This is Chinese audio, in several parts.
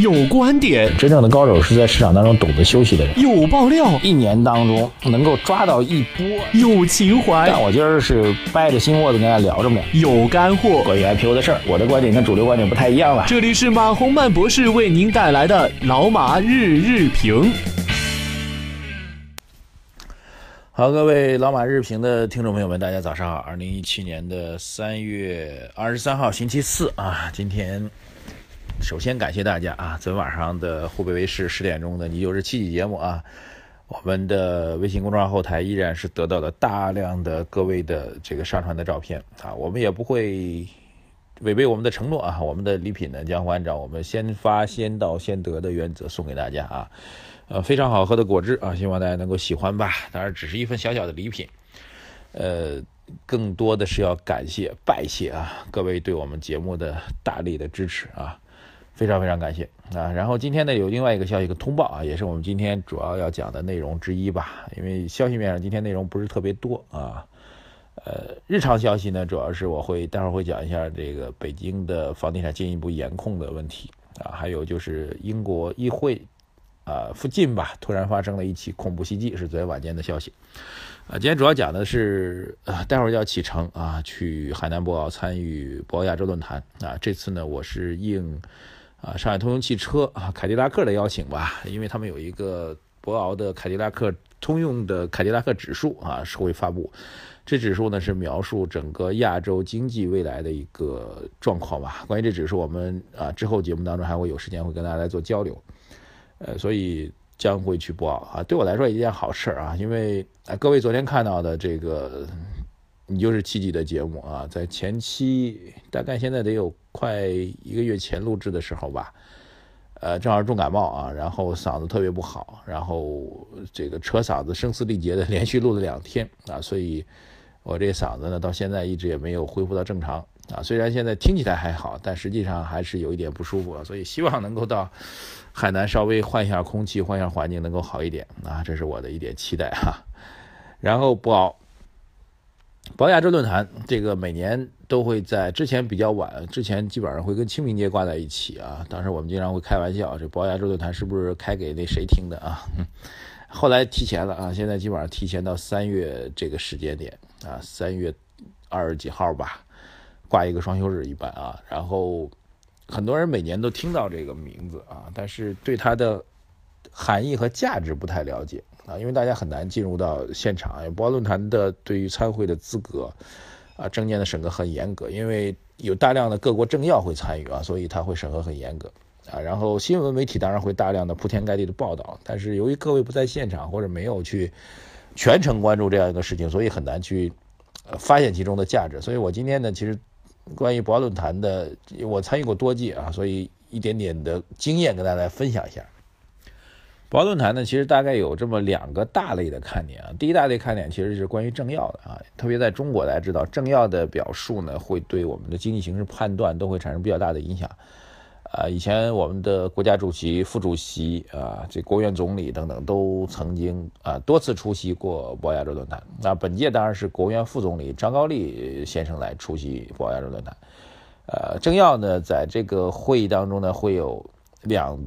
有观点，真正的高手是在市场当中懂得休息的人。有爆料，一年当中能够抓到一波。有情怀，但我今儿是掰着心窝子跟大家聊着呢。有干货，关于 IPO 的事儿，我的观点跟主流观点不太一样了。这里是马洪曼博士为您带来的老马日日评。好，各位老马日评的听众朋友们，大家早上好。二零一七年的三月二十三号，星期四啊，今天。首先感谢大家啊！昨天晚上的湖北卫视十点钟的《你就是七喜》节目啊，我们的微信公众号后台依然是得到了大量的各位的这个上传的照片啊，我们也不会违背我们的承诺啊，我们的礼品呢将会按照我们先发先到先得的原则送给大家啊，呃，非常好喝的果汁啊，希望大家能够喜欢吧。当然，只是一份小小的礼品，呃，更多的是要感谢拜谢啊各位对我们节目的大力的支持啊。非常非常感谢啊！然后今天呢有另外一个消息，一个通报啊，也是我们今天主要要讲的内容之一吧。因为消息面上今天内容不是特别多啊。呃，日常消息呢，主要是我会待会儿会讲一下这个北京的房地产进一步严控的问题啊，还有就是英国议会啊附近吧，突然发生了一起恐怖袭击，是昨天晚间的消息啊。今天主要讲的是，呃，待会儿要启程啊，去海南博鳌参与博鳌亚洲论坛啊。这次呢，我是应。啊，上海通用汽车啊，凯迪拉克的邀请吧，因为他们有一个博鳌的凯迪拉克通用的凯迪拉克指数啊，是会发布。这指数呢是描述整个亚洲经济未来的一个状况吧。关于这指数，我们啊之后节目当中还会有时间会跟大家来做交流。呃，所以将会去博鳌啊，对我来说一件好事啊，因为啊各位昨天看到的这个。你就是七级的节目啊，在前期大概现在得有快一个月前录制的时候吧，呃，正好重感冒啊，然后嗓子特别不好，然后这个扯嗓子声嘶力竭的连续录了两天啊，所以我这嗓子呢到现在一直也没有恢复到正常啊，虽然现在听起来还好，但实际上还是有一点不舒服，所以希望能够到海南稍微换一下空气，换一下环境能够好一点啊，这是我的一点期待哈，然后不熬。博亚洲论坛这个每年都会在之前比较晚，之前基本上会跟清明节挂在一起啊。当时我们经常会开玩笑，这博亚洲论坛是不是开给那谁听的啊？后来提前了啊，现在基本上提前到三月这个时间点啊，三月二十几号吧，挂一个双休日一般啊。然后很多人每年都听到这个名字啊，但是对它的含义和价值不太了解。啊，因为大家很难进入到现场。博鳌论坛的对于参会的资格，啊，证件的审核很严格，因为有大量的各国政要会参与啊，所以他会审核很严格啊。然后新闻媒体当然会大量的铺天盖地的报道，但是由于各位不在现场或者没有去全程关注这样一个事情，所以很难去发现其中的价值。所以我今天呢，其实关于博鳌论坛的，我参与过多届啊，所以一点点的经验跟大家分享一下。博鳌论坛呢，其实大概有这么两个大类的看点啊。第一大类看点其实是关于政要的啊，特别在中国，大家知道政要的表述呢，会对我们的经济形势判断都会产生比较大的影响。啊，以前我们的国家主席、副主席啊，这国务院总理等等都曾经啊多次出席过博鳌亚洲论坛。那本届当然是国务院副总理张高丽先生来出席博鳌亚洲论坛。呃，政要呢，在这个会议当中呢，会有两。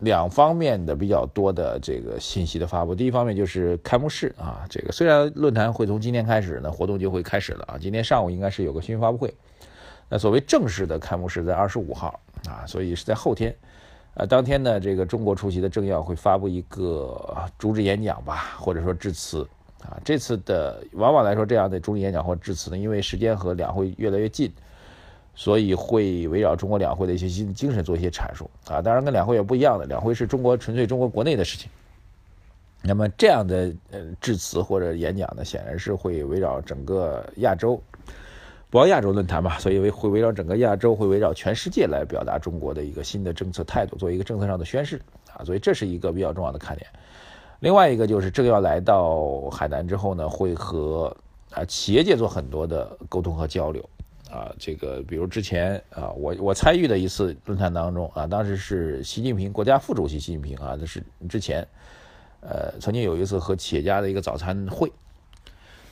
两方面的比较多的这个信息的发布，第一方面就是开幕式啊，这个虽然论坛会从今天开始呢，活动就会开始了啊，今天上午应该是有个新闻发布会，那所谓正式的开幕式在二十五号啊，所以是在后天，呃，当天呢，这个中国出席的政要会发布一个主旨演讲吧，或者说致辞。啊，这次的往往来说这样的主旨演讲或致辞呢，因为时间和两会越来越近。所以会围绕中国两会的一些精精神做一些阐述啊，当然跟两会也不一样的，两会是中国纯粹中国国内的事情。那么这样的呃致辞或者演讲呢，显然是会围绕整个亚洲，博鳌亚洲论坛嘛，所以会围绕整个亚洲，会围绕全世界来表达中国的一个新的政策态度，做一个政策上的宣示啊，所以这是一个比较重要的看点。另外一个就是政要来到海南之后呢，会和啊企业界做很多的沟通和交流。啊，这个比如之前啊，我我参与的一次论坛当中啊，当时是习近平国家副主席习近平啊，那是之前，呃，曾经有一次和企业家的一个早餐会，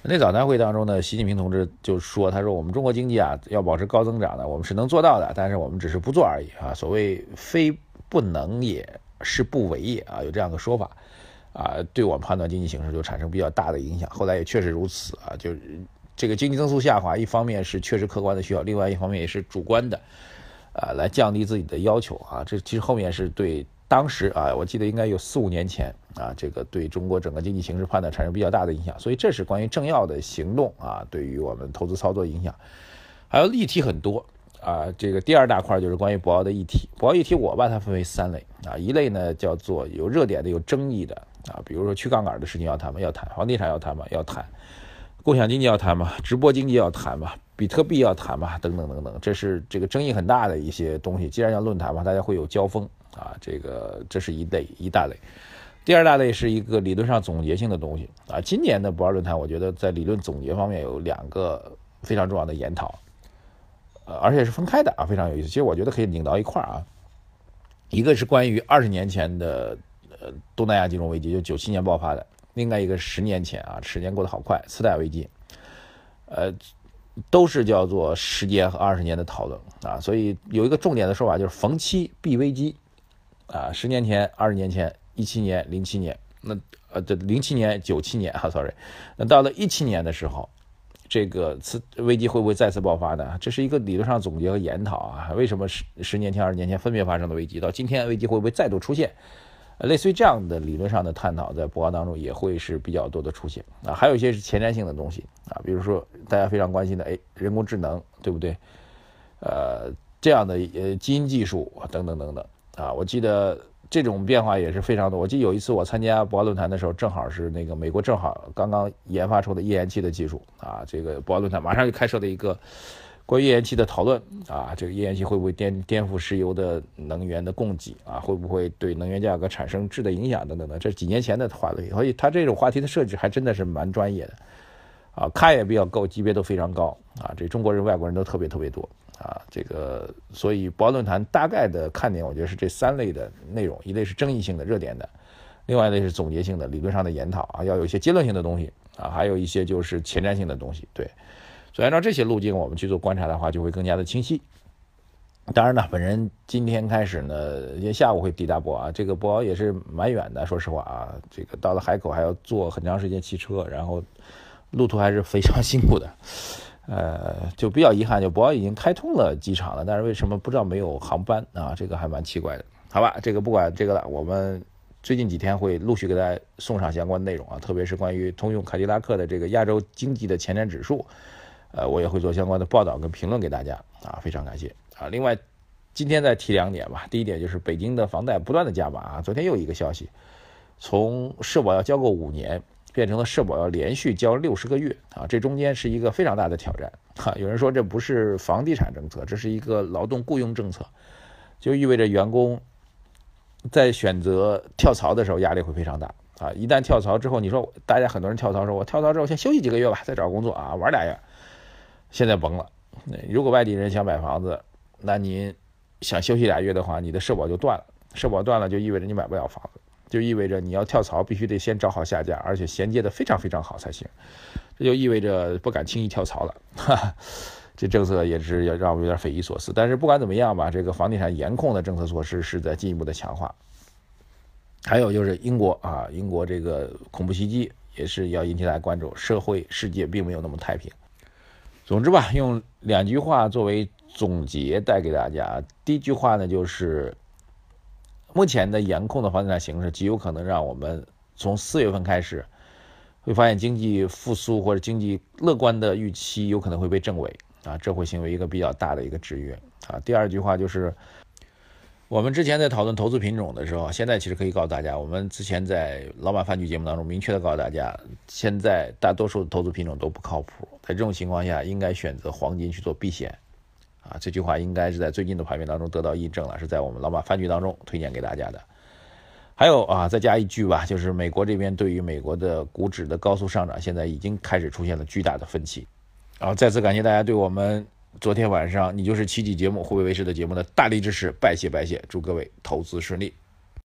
那早餐会当中呢，习近平同志就说，他说我们中国经济啊要保持高增长的，我们是能做到的，但是我们只是不做而已啊。所谓非不能也是不为也啊，有这样的说法啊，对我们判断经济形势就产生比较大的影响。后来也确实如此啊，就是这个经济增速下滑，一方面是确实客观的需要，另外一方面也是主观的啊，来降低自己的要求啊。这其实后面是对当时啊，我记得应该有四五年前啊，这个对中国整个经济形势判断产生比较大的影响。所以这是关于政要的行动啊，对于我们投资操作影响。还有议题很多啊，这个第二大块就是关于博鳌的议题。博鳌议题我把它分为三类啊，一类呢叫做有热点的、有争议的啊，比如说去杠杆的事情要谈吗？要谈。房地产要谈吗？要谈。共享经济要谈嘛？直播经济要谈嘛？比特币要谈嘛？等等等等，这是这个争议很大的一些东西。既然要论坛嘛，大家会有交锋啊，这个这是一类一大类。第二大类是一个理论上总结性的东西啊。今年的博鳌论坛，我觉得在理论总结方面有两个非常重要的研讨。呃，而且是分开的啊，非常有意思。其实我觉得可以拧到一块儿啊。一个是关于二十年前的呃东南亚金融危机，就九七年爆发的；另外一个十年前啊，时间过得好快，次贷危机，呃，都是叫做十年和二十年的讨论啊。所以有一个重点的说法就是逢期必危机啊。十年前、二十年前、一七年、零七年，那呃这零七年、九七年啊，sorry，那到了一七年的时候。这个次危机会不会再次爆发呢？这是一个理论上总结和研讨啊。为什么十十年前、二十年前分别发生的危机，到今天危机会不会再度出现？类似于这样的理论上的探讨，在博鳌当中也会是比较多的出现啊。还有一些是前瞻性的东西啊，比如说大家非常关心的，哎，人工智能，对不对？呃，这样的呃基因技术等等等等啊，我记得。这种变化也是非常多。我记得有一次我参加博鳌论坛的时候，正好是那个美国正好刚刚研发出的页岩气的技术啊，这个博鳌论坛马上就开设了一个关于页岩气的讨论啊，这个页岩气会不会颠颠覆石油的能源的供给啊，会不会对能源价格产生质的影响等等的，这是几年前的话题。所以他这种话题的设置还真的是蛮专业的啊，看也比较高，级别都非常高啊，这中国人、外国人都特别特别多。啊，这个，所以博鳌论坛大概的看点，我觉得是这三类的内容：一类是争议性的、热点的；另外一类是总结性的、理论上的研讨啊，要有一些结论性的东西啊，还有一些就是前瞻性的东西。对，所以按照这些路径，我们去做观察的话，就会更加的清晰。当然呢，本人今天开始呢，今天下午会抵达博鳌，这个博鳌也是蛮远的，说实话啊，这个到了海口还要坐很长时间汽车，然后路途还是非常辛苦的。呃，就比较遗憾，就博鳌已经开通了机场了，但是为什么不知道没有航班啊？这个还蛮奇怪的。好吧，这个不管这个了，我们最近几天会陆续给大家送上相关内容啊，特别是关于通用凯迪拉克的这个亚洲经济的前瞻指数，呃，我也会做相关的报道跟评论给大家啊，非常感谢啊。另外，今天再提两点吧，第一点就是北京的房贷不断的加码啊，昨天又一个消息，从社保要交够五年。变成了社保要连续交六十个月啊，这中间是一个非常大的挑战 哈。有人说这不是房地产政策，这是一个劳动雇佣政策，就意味着员工在选择跳槽的时候压力会非常大啊。一旦跳槽之后，你说大家很多人跳槽说，我跳槽之后先休息几个月吧，再找工作啊，玩俩月。现在崩了，如果外地人想买房子，那您想休息俩月的话，你的社保就断了，社保断了就意味着你买不了房子。就意味着你要跳槽，必须得先找好下家，而且衔接的非常非常好才行。这就意味着不敢轻易跳槽了。哈，这政策也是要让我有点匪夷所思。但是不管怎么样吧，这个房地产严控的政策措施是在进一步的强化。还有就是英国啊，英国这个恐怖袭击也是要引起大家关注。社会世界并没有那么太平。总之吧，用两句话作为总结带给大家。第一句话呢，就是。目前的严控的房地产形势极有可能让我们从四月份开始会发现经济复苏或者经济乐观的预期有可能会被证伪啊，这会成为一个比较大的一个制约啊。第二句话就是我们之前在讨论投资品种的时候，现在其实可以告诉大家，我们之前在老板饭局节目当中明确的告诉大家，现在大多数的投资品种都不靠谱，在这种情况下应该选择黄金去做避险。啊，这句话应该是在最近的盘面当中得到印证了，是在我们老马饭局当中推荐给大家的。还有啊，再加一句吧，就是美国这边对于美国的股指的高速上涨，现在已经开始出现了巨大的分歧。然后再次感谢大家对我们昨天晚上你就是奇迹节目湖北卫视的节目的大力支持，拜谢拜谢，祝各位投资顺利。